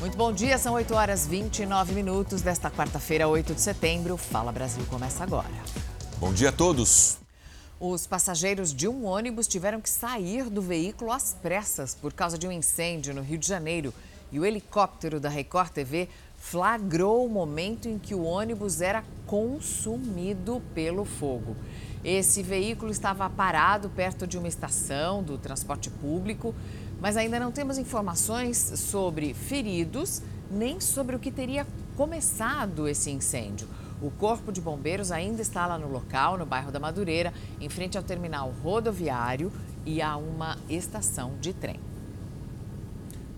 Muito bom dia, são 8 horas 29 minutos desta quarta-feira, 8 de setembro. Fala Brasil começa agora. Bom dia a todos. Os passageiros de um ônibus tiveram que sair do veículo às pressas por causa de um incêndio no Rio de Janeiro. E o helicóptero da Record TV flagrou o momento em que o ônibus era consumido pelo fogo. Esse veículo estava parado perto de uma estação do transporte público mas ainda não temos informações sobre feridos nem sobre o que teria começado esse incêndio. O Corpo de Bombeiros ainda está lá no local, no bairro da Madureira, em frente ao terminal rodoviário e a uma estação de trem.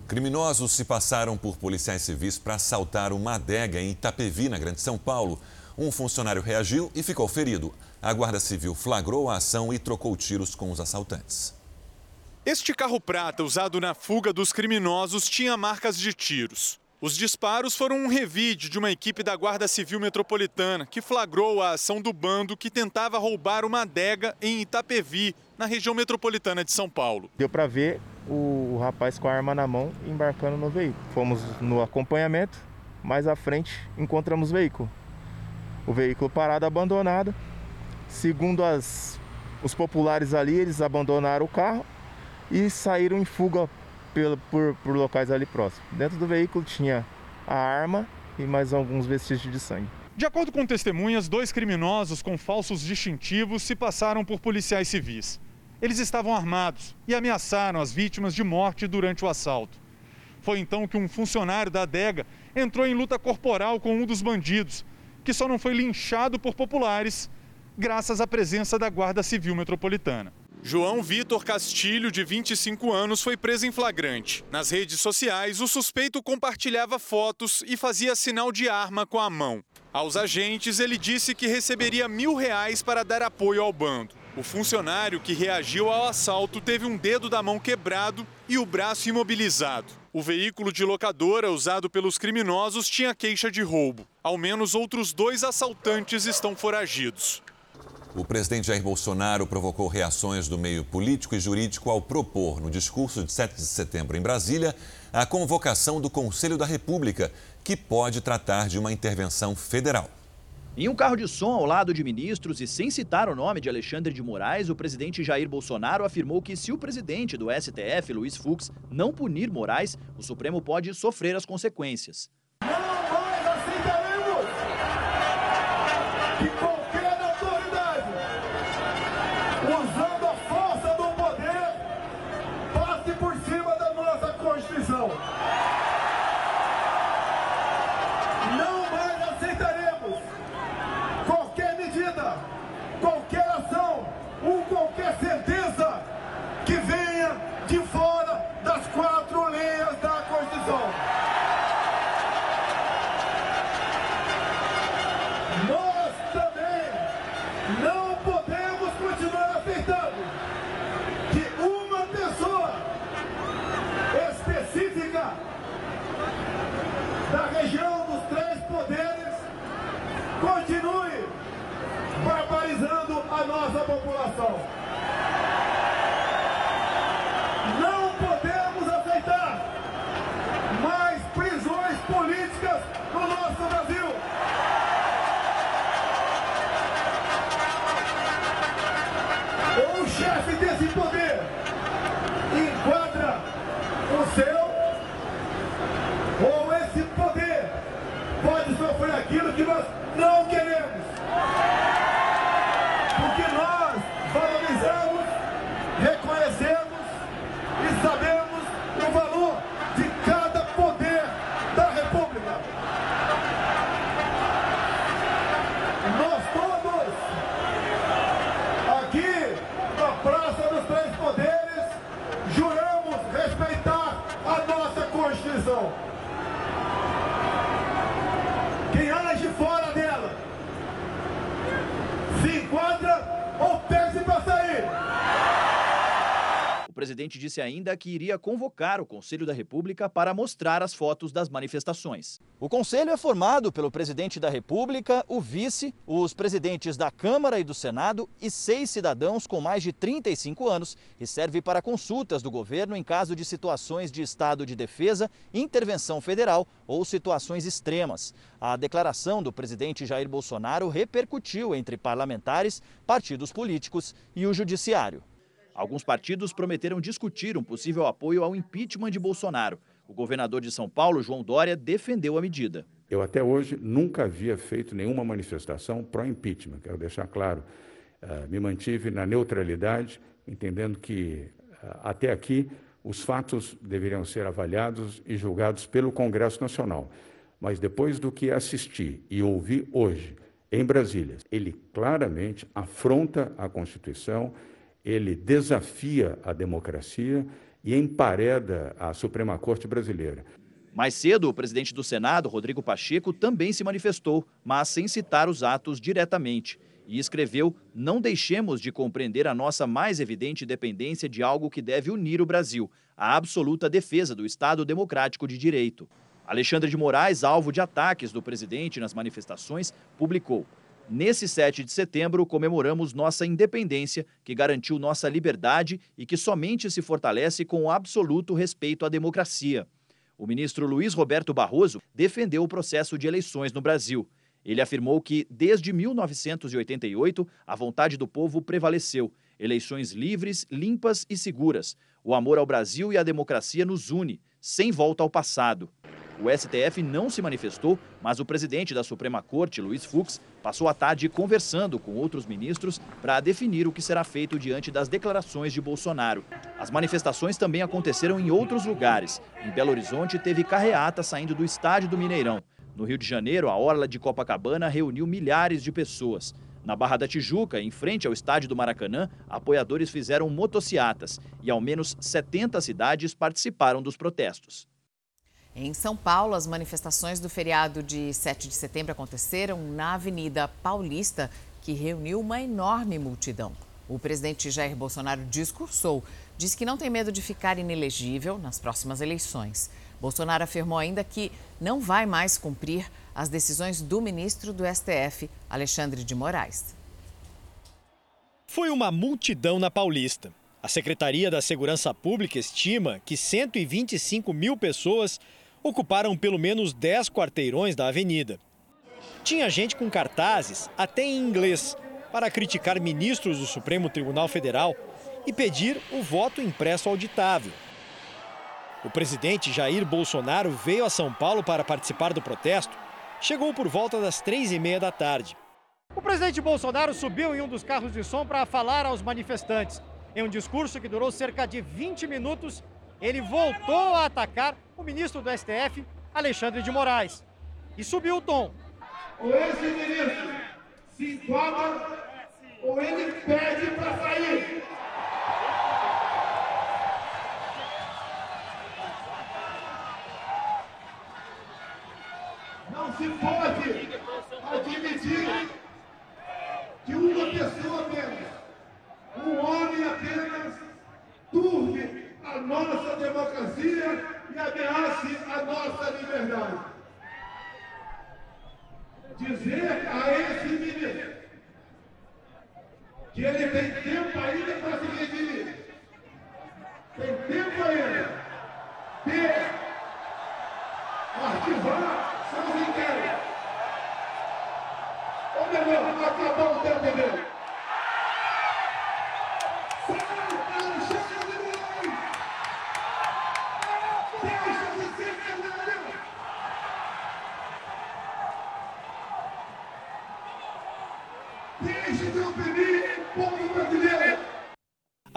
Criminosos se passaram por policiais civis para assaltar uma adega em Itapevi, na Grande São Paulo. Um funcionário reagiu e ficou ferido. A Guarda Civil flagrou a ação e trocou tiros com os assaltantes. Este carro prata usado na fuga dos criminosos tinha marcas de tiros. Os disparos foram um revide de uma equipe da Guarda Civil Metropolitana que flagrou a ação do bando que tentava roubar uma adega em Itapevi, na região metropolitana de São Paulo. Deu para ver o, rapaz com a arma na mão embarcando no veículo. Fomos no acompanhamento, mais à frente encontramos o veículo. O veículo parado, abandonado. Segundo as, os populares ali, eles abandonaram o carro e saíram em fuga por, por, por locais ali próximos. Dentro do veículo tinha a arma e mais alguns vestígios de sangue. De acordo com testemunhas, dois criminosos com falsos distintivos se passaram por policiais civis. Eles estavam armados e ameaçaram as vítimas de morte durante o assalto. Foi então que um funcionário da adega entrou em luta corporal com um dos bandidos, que só não foi linchado por populares, graças à presença da Guarda Civil Metropolitana. João Vitor Castilho, de 25 anos, foi preso em flagrante. Nas redes sociais, o suspeito compartilhava fotos e fazia sinal de arma com a mão. Aos agentes, ele disse que receberia mil reais para dar apoio ao bando. O funcionário que reagiu ao assalto teve um dedo da mão quebrado e o braço imobilizado. O veículo de locadora usado pelos criminosos tinha queixa de roubo. Ao menos outros dois assaltantes estão foragidos. O presidente Jair Bolsonaro provocou reações do meio político e jurídico ao propor, no discurso de 7 de setembro em Brasília, a convocação do Conselho da República, que pode tratar de uma intervenção federal. Em um carro de som ao lado de ministros e sem citar o nome de Alexandre de Moraes, o presidente Jair Bolsonaro afirmou que se o presidente do STF, Luiz Fux, não punir Moraes, o Supremo pode sofrer as consequências. No, get it! Presidente disse ainda que iria convocar o Conselho da República para mostrar as fotos das manifestações. O conselho é formado pelo presidente da República, o vice, os presidentes da Câmara e do Senado e seis cidadãos com mais de 35 anos e serve para consultas do governo em caso de situações de estado de defesa, intervenção federal ou situações extremas. A declaração do presidente Jair Bolsonaro repercutiu entre parlamentares, partidos políticos e o judiciário. Alguns partidos prometeram discutir um possível apoio ao impeachment de Bolsonaro. O governador de São Paulo, João Dória, defendeu a medida. Eu até hoje nunca havia feito nenhuma manifestação pró-impeachment, quero deixar claro. Uh, me mantive na neutralidade, entendendo que uh, até aqui os fatos deveriam ser avaliados e julgados pelo Congresso Nacional. Mas depois do que assisti e ouvi hoje em Brasília, ele claramente afronta a Constituição ele desafia a democracia e empareda a Suprema Corte brasileira. Mais cedo, o presidente do Senado, Rodrigo Pacheco, também se manifestou, mas sem citar os atos diretamente. E escreveu: Não deixemos de compreender a nossa mais evidente dependência de algo que deve unir o Brasil, a absoluta defesa do Estado Democrático de Direito. Alexandre de Moraes, alvo de ataques do presidente nas manifestações, publicou: Nesse 7 de setembro, comemoramos nossa independência, que garantiu nossa liberdade e que somente se fortalece com absoluto respeito à democracia. O ministro Luiz Roberto Barroso defendeu o processo de eleições no Brasil. Ele afirmou que, desde 1988, a vontade do povo prevaleceu. Eleições livres, limpas e seguras. O amor ao Brasil e à democracia nos une, sem volta ao passado. O STF não se manifestou, mas o presidente da Suprema Corte, Luiz Fux, passou a tarde conversando com outros ministros para definir o que será feito diante das declarações de Bolsonaro. As manifestações também aconteceram em outros lugares. Em Belo Horizonte, teve carreata saindo do estádio do Mineirão. No Rio de Janeiro, a Orla de Copacabana reuniu milhares de pessoas. Na Barra da Tijuca, em frente ao estádio do Maracanã, apoiadores fizeram motociatas e ao menos 70 cidades participaram dos protestos. Em São Paulo, as manifestações do feriado de 7 de setembro aconteceram na Avenida Paulista, que reuniu uma enorme multidão. O presidente Jair Bolsonaro discursou, disse que não tem medo de ficar inelegível nas próximas eleições. Bolsonaro afirmou ainda que não vai mais cumprir as decisões do ministro do STF, Alexandre de Moraes. Foi uma multidão na Paulista. A Secretaria da Segurança Pública estima que 125 mil pessoas ocuparam pelo menos 10 quarteirões da avenida. Tinha gente com cartazes, até em inglês, para criticar ministros do Supremo Tribunal Federal e pedir o voto impresso auditável. O presidente Jair Bolsonaro veio a São Paulo para participar do protesto. Chegou por volta das três e meia da tarde. O presidente Bolsonaro subiu em um dos carros de som para falar aos manifestantes. Em um discurso que durou cerca de 20 minutos, ele voltou a atacar o ministro do STF, Alexandre de Moraes, e subiu o tom. Ou esse ministro se enquadra ou ele pede para sair.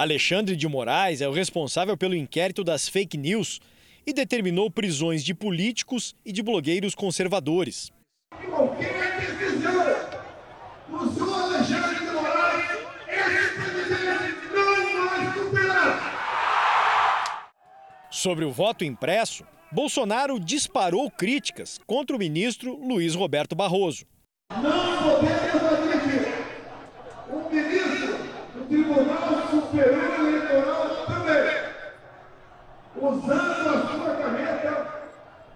Alexandre de Moraes é o responsável pelo inquérito das fake news e determinou prisões de políticos e de blogueiros conservadores. Qualquer decisão do senhor Alexandre de Moraes, esse presidente não vai superar. Sobre o voto impresso, Bolsonaro disparou críticas contra o ministro Luiz Roberto Barroso. Não podemos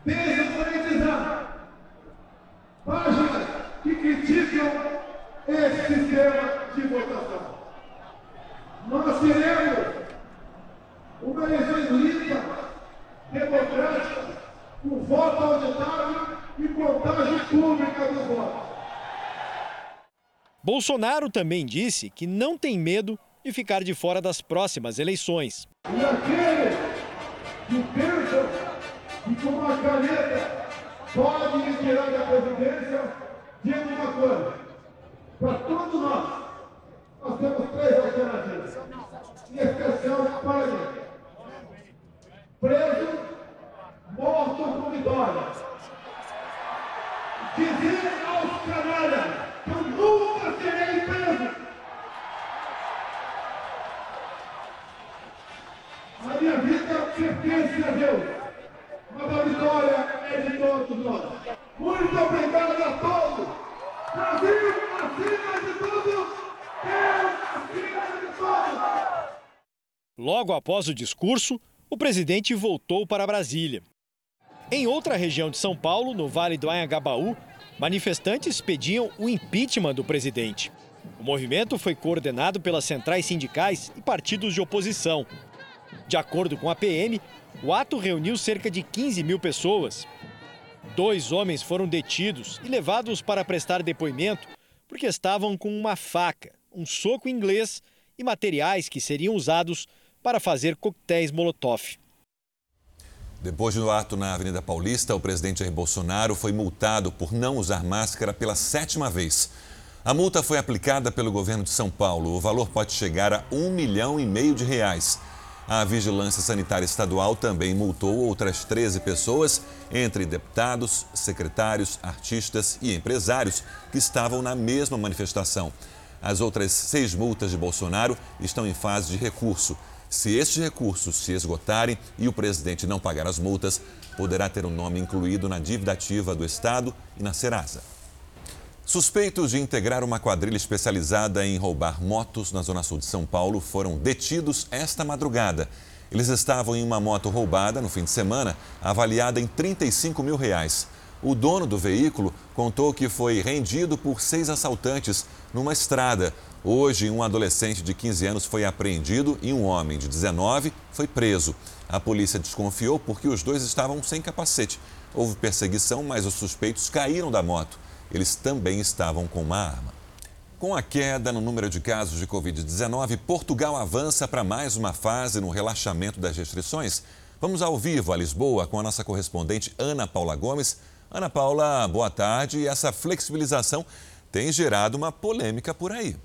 desmonetizar páginas que criticam esse sistema de votação. Nós queremos uma eleição limpa, democrática, com voto auditável e contagem pública dos votos. Bolsonaro também disse que não tem medo de ficar de fora das próximas eleições. E aqueles que pensam que com uma caneta pode me tirar da presidência, digo uma coisa, para todos nós, nós temos três alternativas, em especial para mim. Preso, morto com vitória. Dizer aos canalhas que eu nunca serei pertence a Deus, mas a vitória é de todos nós. Muito obrigado a todos. Brasil, acima de tudo, Deus, acima de todos. Logo após o discurso, o presidente voltou para Brasília. Em outra região de São Paulo, no Vale do Anhangabaú, manifestantes pediam o impeachment do presidente. O movimento foi coordenado pelas centrais sindicais e partidos de oposição. De acordo com a PM, o ato reuniu cerca de 15 mil pessoas. Dois homens foram detidos e levados para prestar depoimento porque estavam com uma faca, um soco inglês e materiais que seriam usados para fazer coquetéis Molotov. Depois do ato na Avenida Paulista, o presidente Jair Bolsonaro foi multado por não usar máscara pela sétima vez. A multa foi aplicada pelo governo de São Paulo. O valor pode chegar a um milhão e meio de reais. A Vigilância Sanitária Estadual também multou outras 13 pessoas, entre deputados, secretários, artistas e empresários que estavam na mesma manifestação. As outras seis multas de Bolsonaro estão em fase de recurso. Se estes recursos se esgotarem e o presidente não pagar as multas, poderá ter o um nome incluído na dívida ativa do Estado e na Serasa. Suspeitos de integrar uma quadrilha especializada em roubar motos na zona sul de São Paulo foram detidos esta madrugada. Eles estavam em uma moto roubada no fim de semana, avaliada em 35 mil reais. O dono do veículo contou que foi rendido por seis assaltantes numa estrada. Hoje, um adolescente de 15 anos foi apreendido e um homem de 19 foi preso. A polícia desconfiou porque os dois estavam sem capacete. Houve perseguição, mas os suspeitos caíram da moto. Eles também estavam com uma arma. Com a queda no número de casos de Covid-19, Portugal avança para mais uma fase no relaxamento das restrições. Vamos ao vivo a Lisboa com a nossa correspondente Ana Paula Gomes. Ana Paula, boa tarde. E essa flexibilização tem gerado uma polêmica por aí.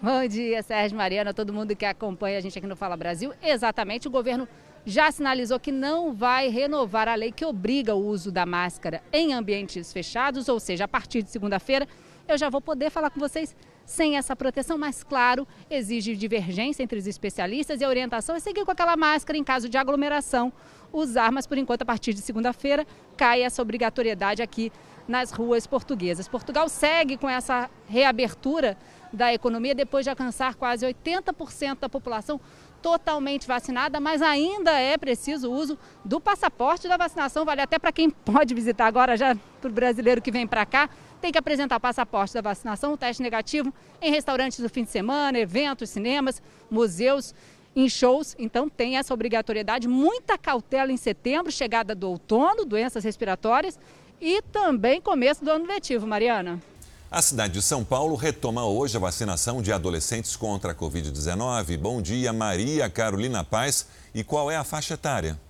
Bom dia, Sérgio Mariana, todo mundo que acompanha a gente aqui no Fala Brasil. Exatamente, o governo já sinalizou que não vai renovar a lei que obriga o uso da máscara em ambientes fechados, ou seja, a partir de segunda-feira eu já vou poder falar com vocês sem essa proteção, mas claro, exige divergência entre os especialistas e a orientação é seguir com aquela máscara em caso de aglomeração, usar, mas por enquanto a partir de segunda-feira cai essa obrigatoriedade aqui nas ruas portuguesas. Portugal segue com essa reabertura da economia depois de alcançar quase 80% da população totalmente vacinada, mas ainda é preciso o uso do passaporte da vacinação. Vale até para quem pode visitar agora, já para o brasileiro que vem para cá, tem que apresentar passaporte da vacinação, teste negativo em restaurantes do fim de semana, eventos, cinemas, museus, em shows. Então tem essa obrigatoriedade, muita cautela em setembro, chegada do outono, doenças respiratórias e também começo do ano letivo, Mariana. A cidade de São Paulo retoma hoje a vacinação de adolescentes contra a Covid-19. Bom dia, Maria Carolina Paz. E qual é a faixa etária?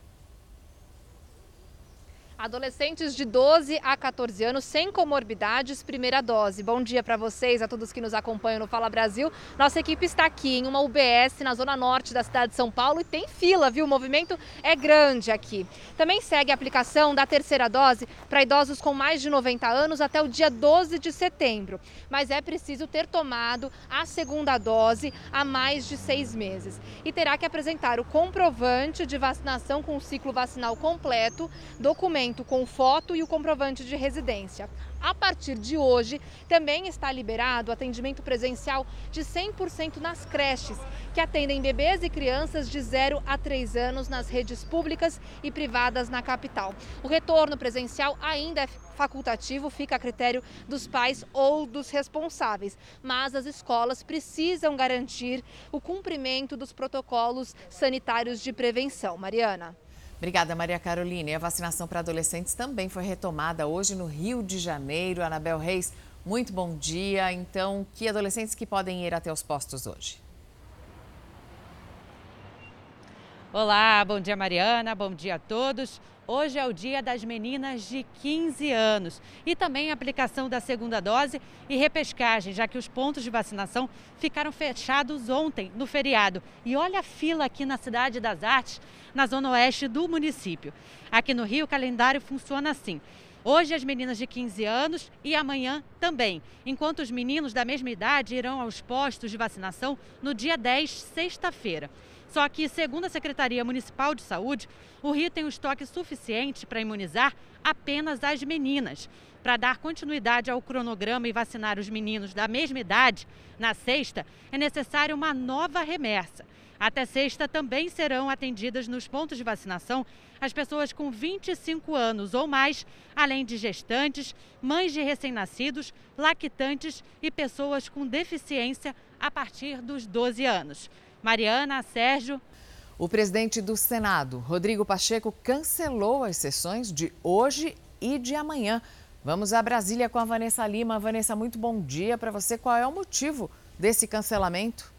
Adolescentes de 12 a 14 anos sem comorbidades, primeira dose. Bom dia para vocês, a todos que nos acompanham no Fala Brasil. Nossa equipe está aqui em uma UBS na zona norte da cidade de São Paulo e tem fila, viu? O movimento é grande aqui. Também segue a aplicação da terceira dose para idosos com mais de 90 anos até o dia 12 de setembro. Mas é preciso ter tomado a segunda dose há mais de seis meses. E terá que apresentar o comprovante de vacinação com o ciclo vacinal completo, documento documento com foto e o comprovante de residência. A partir de hoje, também está liberado o atendimento presencial de 100% nas creches, que atendem bebês e crianças de 0 a 3 anos nas redes públicas e privadas na capital. O retorno presencial ainda é facultativo, fica a critério dos pais ou dos responsáveis, mas as escolas precisam garantir o cumprimento dos protocolos sanitários de prevenção. Mariana. Obrigada, Maria Carolina. E a vacinação para adolescentes também foi retomada hoje no Rio de Janeiro. Anabel Reis, muito bom dia. Então, que adolescentes que podem ir até os postos hoje? Olá, bom dia Mariana, bom dia a todos. Hoje é o dia das meninas de 15 anos e também a aplicação da segunda dose e repescagem, já que os pontos de vacinação ficaram fechados ontem, no feriado. E olha a fila aqui na Cidade das Artes, na zona oeste do município. Aqui no Rio, o calendário funciona assim. Hoje as meninas de 15 anos e amanhã também, enquanto os meninos da mesma idade irão aos postos de vacinação no dia 10, sexta-feira. Só que, segundo a Secretaria Municipal de Saúde, o Rio tem um estoque suficiente para imunizar apenas as meninas. Para dar continuidade ao cronograma e vacinar os meninos da mesma idade, na sexta, é necessária uma nova remessa. Até sexta também serão atendidas nos pontos de vacinação as pessoas com 25 anos ou mais, além de gestantes, mães de recém-nascidos, lactantes e pessoas com deficiência a partir dos 12 anos. Mariana, Sérgio. O presidente do Senado, Rodrigo Pacheco, cancelou as sessões de hoje e de amanhã. Vamos a Brasília com a Vanessa Lima. Vanessa, muito bom dia para você. Qual é o motivo desse cancelamento?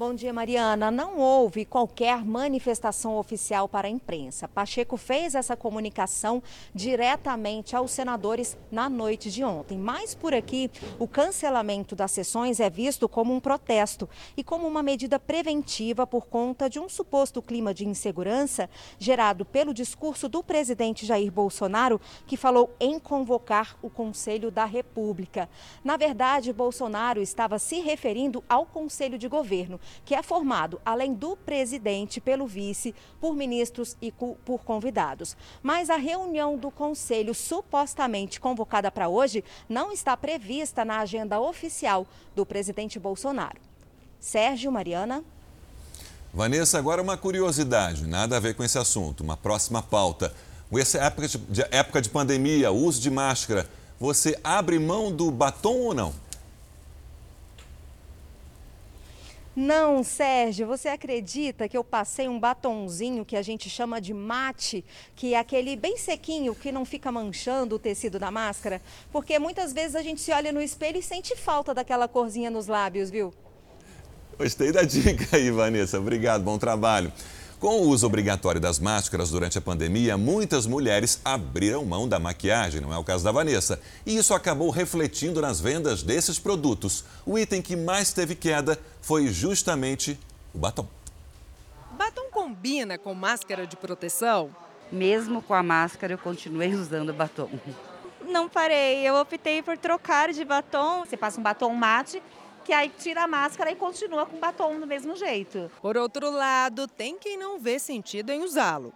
Bom dia, Mariana. Não houve qualquer manifestação oficial para a imprensa. Pacheco fez essa comunicação diretamente aos senadores na noite de ontem. Mas por aqui, o cancelamento das sessões é visto como um protesto e como uma medida preventiva por conta de um suposto clima de insegurança gerado pelo discurso do presidente Jair Bolsonaro, que falou em convocar o Conselho da República. Na verdade, Bolsonaro estava se referindo ao Conselho de Governo que é formado, além do presidente, pelo vice, por ministros e por convidados. Mas a reunião do conselho, supostamente convocada para hoje, não está prevista na agenda oficial do presidente Bolsonaro. Sérgio, Mariana. Vanessa, agora uma curiosidade, nada a ver com esse assunto, uma próxima pauta. Essa época de, época de pandemia, uso de máscara, você abre mão do batom ou não? Não, Sérgio, você acredita que eu passei um batonzinho que a gente chama de mate, que é aquele bem sequinho que não fica manchando o tecido da máscara? Porque muitas vezes a gente se olha no espelho e sente falta daquela corzinha nos lábios, viu? Gostei da dica aí, Vanessa. Obrigado, bom trabalho. Com o uso obrigatório das máscaras durante a pandemia, muitas mulheres abriram mão da maquiagem, não é o caso da Vanessa. E isso acabou refletindo nas vendas desses produtos. O item que mais teve queda foi justamente o batom. Batom combina com máscara de proteção? Mesmo com a máscara, eu continuei usando batom. Não parei, eu optei por trocar de batom. Você passa um batom mate que aí tira a máscara e continua com batom do mesmo jeito. Por outro lado, tem quem não vê sentido em usá-lo.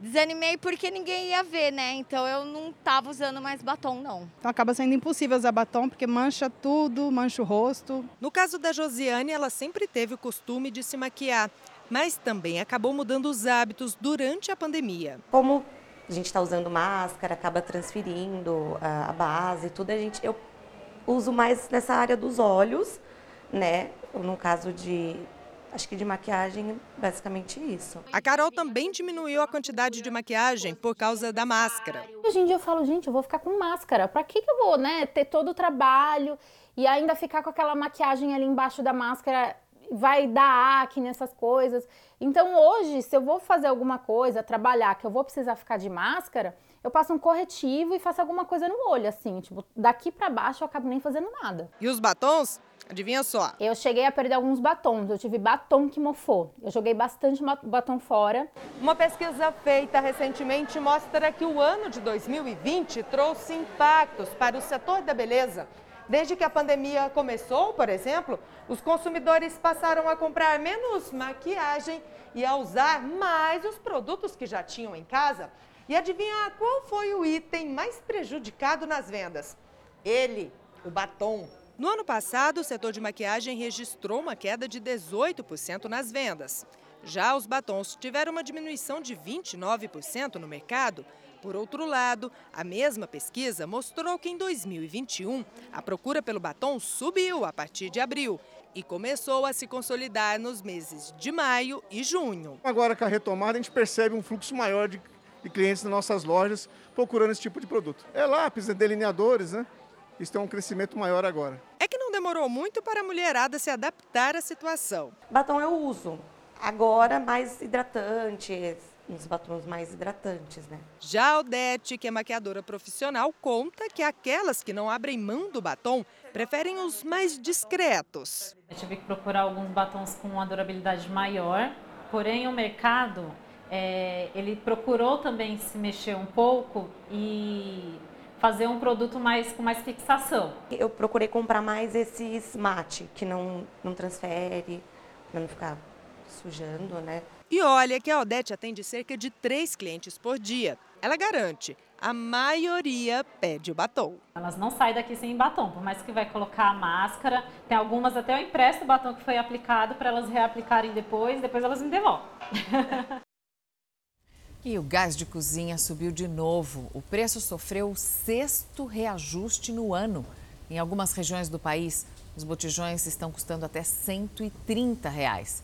Desanimei porque ninguém ia ver, né? Então eu não tava usando mais batom, não. Então acaba sendo impossível usar batom porque mancha tudo, mancha o rosto. No caso da Josiane, ela sempre teve o costume de se maquiar, mas também acabou mudando os hábitos durante a pandemia. Como a gente está usando máscara, acaba transferindo a base, tudo, a gente, eu uso mais nessa área dos olhos né? No caso de Acho que de maquiagem, basicamente isso. A Carol também diminuiu a quantidade de maquiagem por causa da máscara. Hoje em dia eu falo, gente, eu vou ficar com máscara. Para que, que eu vou, né, ter todo o trabalho e ainda ficar com aquela maquiagem ali embaixo da máscara? Vai dar acne, essas coisas. Então hoje, se eu vou fazer alguma coisa, trabalhar, que eu vou precisar ficar de máscara, eu passo um corretivo e faço alguma coisa no olho, assim, tipo, daqui para baixo eu acabo nem fazendo nada. E os batons? Adivinha só. Eu cheguei a perder alguns batons. Eu tive batom que mofou. Eu joguei bastante batom fora. Uma pesquisa feita recentemente mostra que o ano de 2020 trouxe impactos para o setor da beleza. Desde que a pandemia começou, por exemplo, os consumidores passaram a comprar menos maquiagem e a usar mais os produtos que já tinham em casa. E adivinha qual foi o item mais prejudicado nas vendas? Ele, o batom. No ano passado, o setor de maquiagem registrou uma queda de 18% nas vendas. Já os batons tiveram uma diminuição de 29% no mercado. Por outro lado, a mesma pesquisa mostrou que em 2021 a procura pelo batom subiu a partir de abril e começou a se consolidar nos meses de maio e junho. Agora, com a retomada, a gente percebe um fluxo maior de, clientes nas nossas lojas procurando esse tipo de produto. É lápis, é delineadores, né? Isso tem um crescimento maior agora. É que não demorou muito para a mulherada se adaptar à situação. Batom eu uso. Agora, mais hidratantes, uns batons mais hidratantes, né? Já a Odete, que é maquiadora profissional, conta que aquelas que não abrem mão do batom preferem os mais discretos. Eu tive que procurar alguns batons com uma durabilidade maior, porém o mercado é, ele procurou também se mexer um pouco e fazer um produto mais com mais fixação. Eu procurei comprar mais esses mate que não não transfere, para não ficar sujando, né? E olha que a Odete atende cerca de três clientes por dia. Ela garante, a maioria pede o batom. Elas não saem daqui sem batom, por mais que vai colocar a máscara. Tem algumas até eu empresto o batom que foi aplicado para elas reaplicarem depois, depois elas me devolvem. E o gás de cozinha subiu de novo. O preço sofreu o sexto reajuste no ano. Em algumas regiões do país, os botijões estão custando até 130 reais.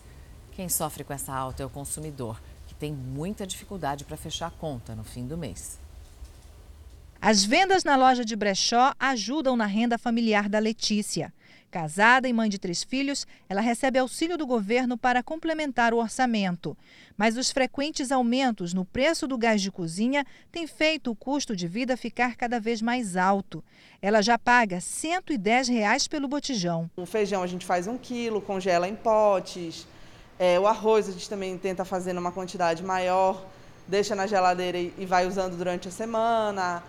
Quem sofre com essa alta é o consumidor, que tem muita dificuldade para fechar a conta no fim do mês. As vendas na loja de brechó ajudam na renda familiar da Letícia. Casada e mãe de três filhos, ela recebe auxílio do governo para complementar o orçamento. Mas os frequentes aumentos no preço do gás de cozinha têm feito o custo de vida ficar cada vez mais alto. Ela já paga 110 reais pelo botijão. O feijão a gente faz um quilo, congela em potes. É, o arroz a gente também tenta fazer numa quantidade maior, deixa na geladeira e vai usando durante a semana.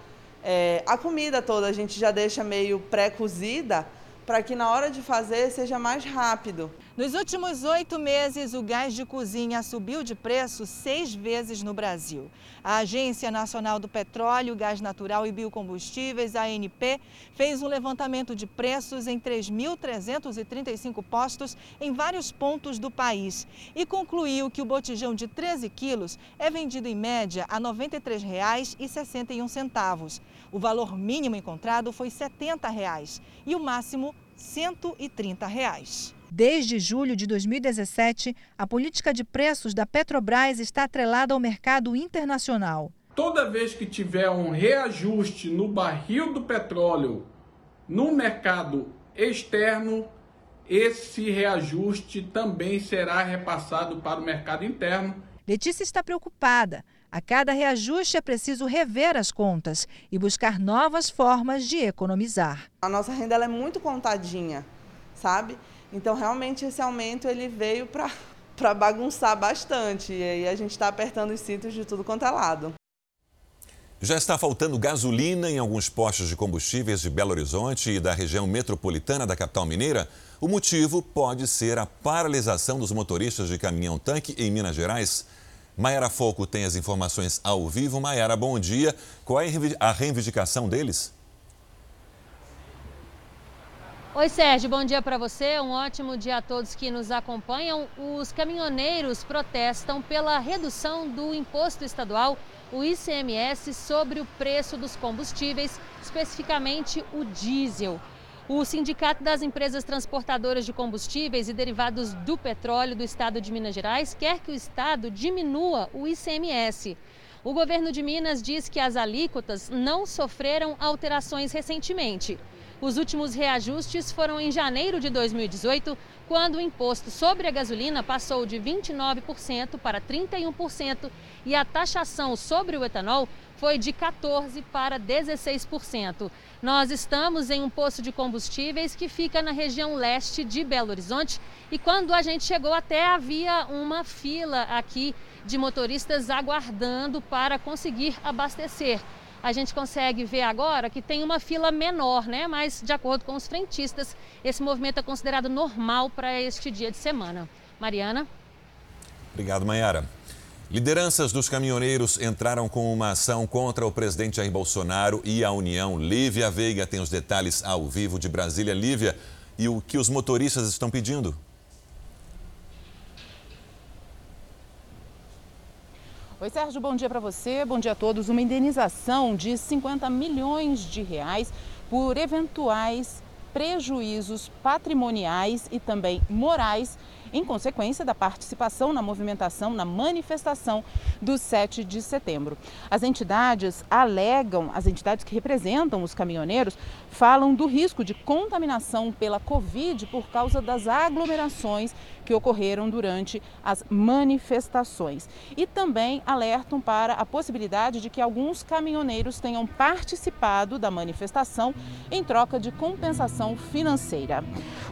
É, a comida toda a gente já deixa meio pré-cozida para que na hora de fazer seja mais rápido. Nos últimos oito meses, o gás de cozinha subiu de preço seis vezes no Brasil. A Agência Nacional do Petróleo, Gás Natural e Biocombustíveis, ANP, fez um levantamento de preços em 3.335 postos em vários pontos do país e concluiu que o botijão de 13 quilos é vendido em média a R$ 93,61. O valor mínimo encontrado foi 70 reais, e o máximo 130 reais. Desde julho de 2017, a política de preços da Petrobras está atrelada ao mercado internacional. Toda vez que tiver um reajuste no barril do petróleo no mercado externo, esse reajuste também será repassado para o mercado interno. Letícia está preocupada. A cada reajuste é preciso rever as contas e buscar novas formas de economizar. A nossa renda é muito contadinha, sabe? Então, realmente, esse aumento ele veio para bagunçar bastante. E aí a gente está apertando os cintos de tudo quanto é lado. Já está faltando gasolina em alguns postos de combustíveis de Belo Horizonte e da região metropolitana da capital mineira. O motivo pode ser a paralisação dos motoristas de caminhão-tanque em Minas Gerais. Maiara Foco tem as informações ao vivo. Maiara, bom dia. Qual é a reivindicação deles? Oi, Sérgio, bom dia para você. Um ótimo dia a todos que nos acompanham. Os caminhoneiros protestam pela redução do imposto estadual, o ICMS, sobre o preço dos combustíveis, especificamente o diesel. O Sindicato das Empresas Transportadoras de Combustíveis e Derivados do Petróleo do Estado de Minas Gerais quer que o Estado diminua o ICMS. O governo de Minas diz que as alíquotas não sofreram alterações recentemente. Os últimos reajustes foram em janeiro de 2018, quando o imposto sobre a gasolina passou de 29% para 31% e a taxação sobre o etanol foi de 14% para 16%. Nós estamos em um posto de combustíveis que fica na região leste de Belo Horizonte e quando a gente chegou até havia uma fila aqui de motoristas aguardando para conseguir abastecer. A gente consegue ver agora que tem uma fila menor, né? Mas de acordo com os frentistas, esse movimento é considerado normal para este dia de semana. Mariana? Obrigado, Mayara. Lideranças dos caminhoneiros entraram com uma ação contra o presidente Jair Bolsonaro e a União. Lívia Veiga tem os detalhes ao vivo de Brasília. Lívia, e o que os motoristas estão pedindo? Oi, Sérgio, bom dia para você, bom dia a todos. Uma indenização de 50 milhões de reais por eventuais prejuízos patrimoniais e também morais em consequência da participação na movimentação, na manifestação do 7 de setembro. As entidades alegam, as entidades que representam os caminhoneiros, falam do risco de contaminação pela Covid por causa das aglomerações que ocorreram durante as manifestações. E também alertam para a possibilidade de que alguns caminhoneiros tenham participado da manifestação em troca de compensação financeira.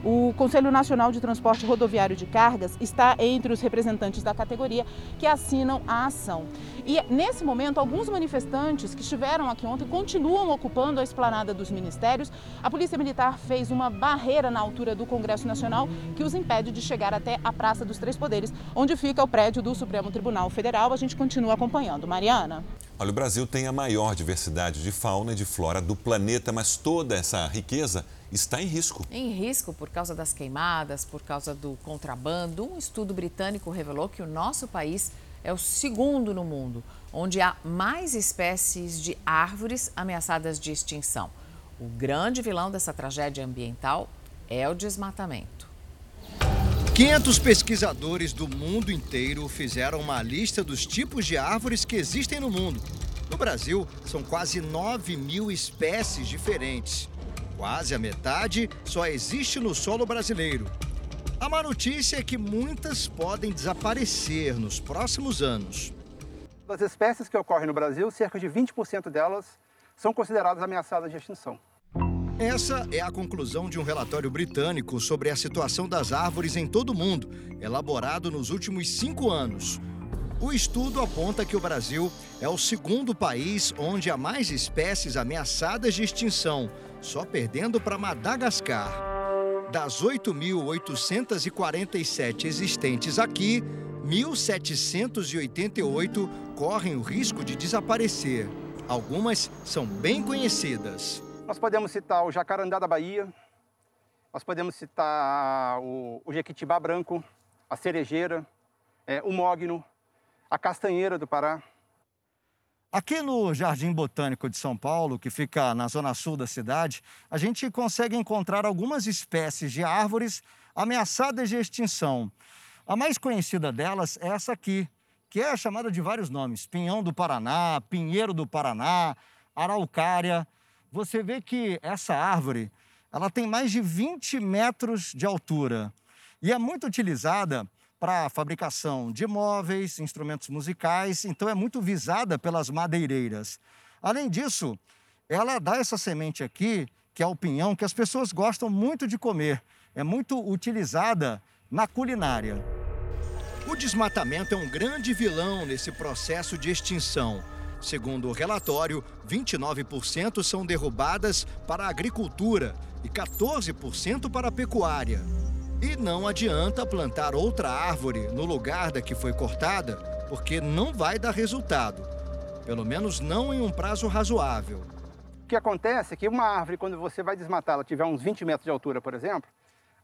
O Conselho Nacional de Transporte Rodoviário de Cargas está entre os representantes da categoria que assinam a ação. E nesse momento, alguns manifestantes que estiveram aqui ontem continuam ocupando a esplanada dos ministérios. A Polícia Militar fez uma barreira na altura do Congresso Nacional que os impede de chegar até a Praça dos Três Poderes, onde fica o prédio do Supremo Tribunal Federal. A gente continua acompanhando. Mariana. Olha, o Brasil tem a maior diversidade de fauna e de flora do planeta, mas toda essa riqueza está em risco. Em risco por causa das queimadas, por causa do contrabando. Um estudo britânico revelou que o nosso país é o segundo no mundo, onde há mais espécies de árvores ameaçadas de extinção. O grande vilão dessa tragédia ambiental é o desmatamento. 500 pesquisadores do mundo inteiro fizeram uma lista dos tipos de árvores que existem no mundo. No Brasil, são quase 9 mil espécies diferentes. Quase a metade só existe no solo brasileiro. A má notícia é que muitas podem desaparecer nos próximos anos. Das espécies que ocorrem no Brasil, cerca de 20% delas são consideradas ameaçadas de extinção. Essa é a conclusão de um relatório britânico sobre a situação das árvores em todo o mundo, elaborado nos últimos cinco anos. O estudo aponta que o Brasil é o segundo país onde há mais espécies ameaçadas de extinção, só perdendo para Madagascar. Das 8.847 existentes aqui, 1.788 correm o risco de desaparecer. Algumas são bem conhecidas. Nós podemos citar o jacarandá da Bahia, nós podemos citar o, o jequitibá branco, a cerejeira, é, o mogno, a castanheira do Pará. Aqui no Jardim Botânico de São Paulo, que fica na zona sul da cidade, a gente consegue encontrar algumas espécies de árvores ameaçadas de extinção. A mais conhecida delas é essa aqui, que é chamada de vários nomes: pinhão do Paraná, pinheiro do Paraná, araucária. Você vê que essa árvore ela tem mais de 20 metros de altura e é muito utilizada para fabricação de móveis, instrumentos musicais, então é muito visada pelas madeireiras. Além disso, ela dá essa semente aqui, que é o pinhão, que as pessoas gostam muito de comer. É muito utilizada na culinária. O desmatamento é um grande vilão nesse processo de extinção. Segundo o relatório, 29% são derrubadas para a agricultura e 14% para a pecuária. E não adianta plantar outra árvore no lugar da que foi cortada, porque não vai dar resultado. Pelo menos não em um prazo razoável. O que acontece é que uma árvore, quando você vai desmatar, ela tiver uns 20 metros de altura, por exemplo,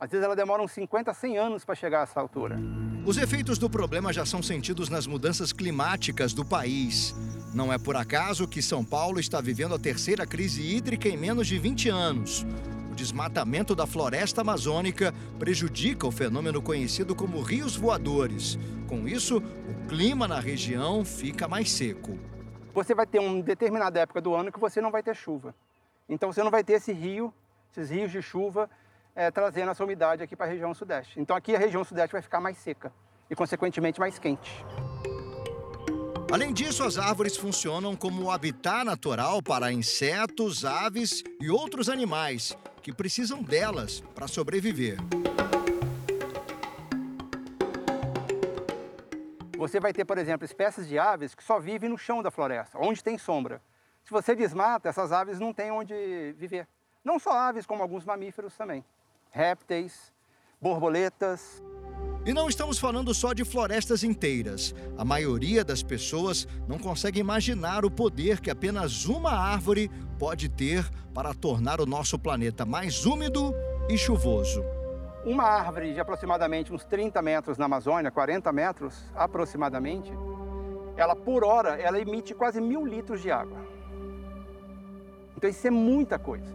às vezes ela demora uns 50, 100 anos para chegar a essa altura. Os efeitos do problema já são sentidos nas mudanças climáticas do país. Não é por acaso que São Paulo está vivendo a terceira crise hídrica em menos de 20 anos desmatamento da floresta amazônica prejudica o fenômeno conhecido como rios voadores. Com isso, o clima na região fica mais seco. Você vai ter uma determinada época do ano que você não vai ter chuva. Então você não vai ter esse rio, esses rios de chuva, é, trazendo essa umidade aqui para a região sudeste. Então aqui a região sudeste vai ficar mais seca e, consequentemente, mais quente. Além disso, as árvores funcionam como habitat natural para insetos, aves e outros animais que precisam delas para sobreviver. Você vai ter, por exemplo, espécies de aves que só vivem no chão da floresta, onde tem sombra. Se você desmata, essas aves não têm onde viver. Não só aves, como alguns mamíferos também. Répteis, borboletas. E não estamos falando só de florestas inteiras. A maioria das pessoas não consegue imaginar o poder que apenas uma árvore pode ter para tornar o nosso planeta mais úmido e chuvoso. Uma árvore de aproximadamente uns 30 metros na Amazônia, 40 metros aproximadamente, ela por hora ela emite quase mil litros de água. Então isso é muita coisa.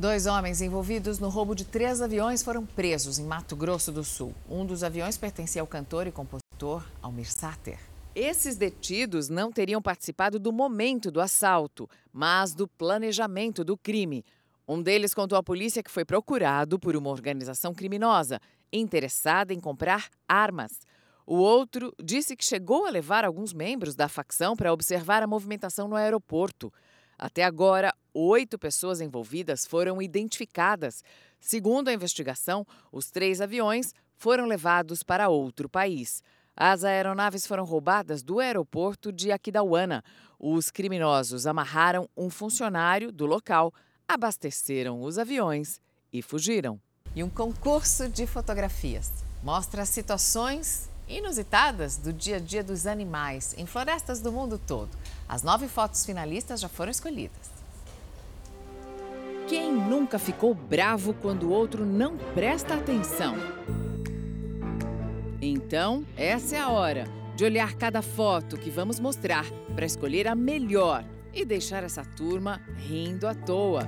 Dois homens envolvidos no roubo de três aviões foram presos em Mato Grosso do Sul. Um dos aviões pertencia ao cantor e compositor Almir Sater. Esses detidos não teriam participado do momento do assalto, mas do planejamento do crime. Um deles contou à polícia que foi procurado por uma organização criminosa interessada em comprar armas. O outro disse que chegou a levar alguns membros da facção para observar a movimentação no aeroporto. Até agora, oito pessoas envolvidas foram identificadas. Segundo a investigação, os três aviões foram levados para outro país. As aeronaves foram roubadas do aeroporto de Aquidauana. Os criminosos amarraram um funcionário do local, abasteceram os aviões e fugiram. E um concurso de fotografias mostra situações inusitadas do dia a dia dos animais em florestas do mundo todo. As nove fotos finalistas já foram escolhidas. Quem nunca ficou bravo quando o outro não presta atenção? Então, essa é a hora de olhar cada foto que vamos mostrar para escolher a melhor e deixar essa turma rindo à toa.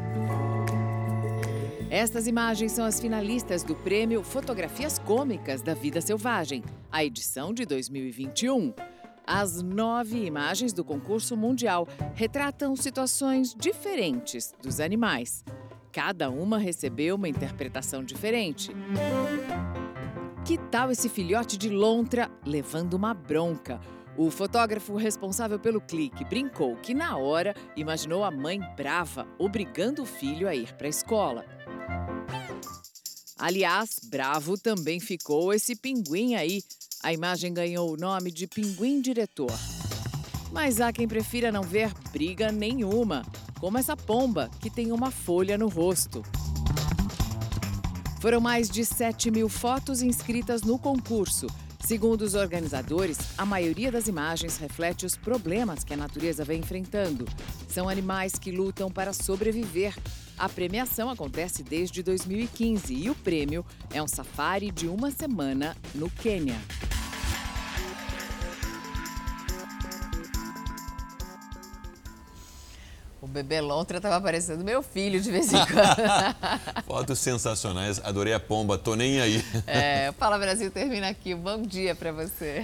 Estas imagens são as finalistas do prêmio Fotografias Cômicas da Vida Selvagem, a edição de 2021. As nove imagens do concurso mundial retratam situações diferentes dos animais. Cada uma recebeu uma interpretação diferente. Que tal esse filhote de lontra levando uma bronca? O fotógrafo responsável pelo clique brincou que, na hora, imaginou a mãe brava obrigando o filho a ir para a escola. Aliás, bravo também ficou esse pinguim aí. A imagem ganhou o nome de pinguim diretor. Mas há quem prefira não ver briga nenhuma, como essa pomba que tem uma folha no rosto. Foram mais de 7 mil fotos inscritas no concurso. Segundo os organizadores, a maioria das imagens reflete os problemas que a natureza vem enfrentando. São animais que lutam para sobreviver. A premiação acontece desde 2015 e o prêmio é um safari de uma semana no Quênia. O bebê lontra estava parecendo meu filho de vez em quando. Fotos sensacionais. Adorei a pomba, tô nem aí. É, o Fala Brasil termina aqui. Bom dia para você.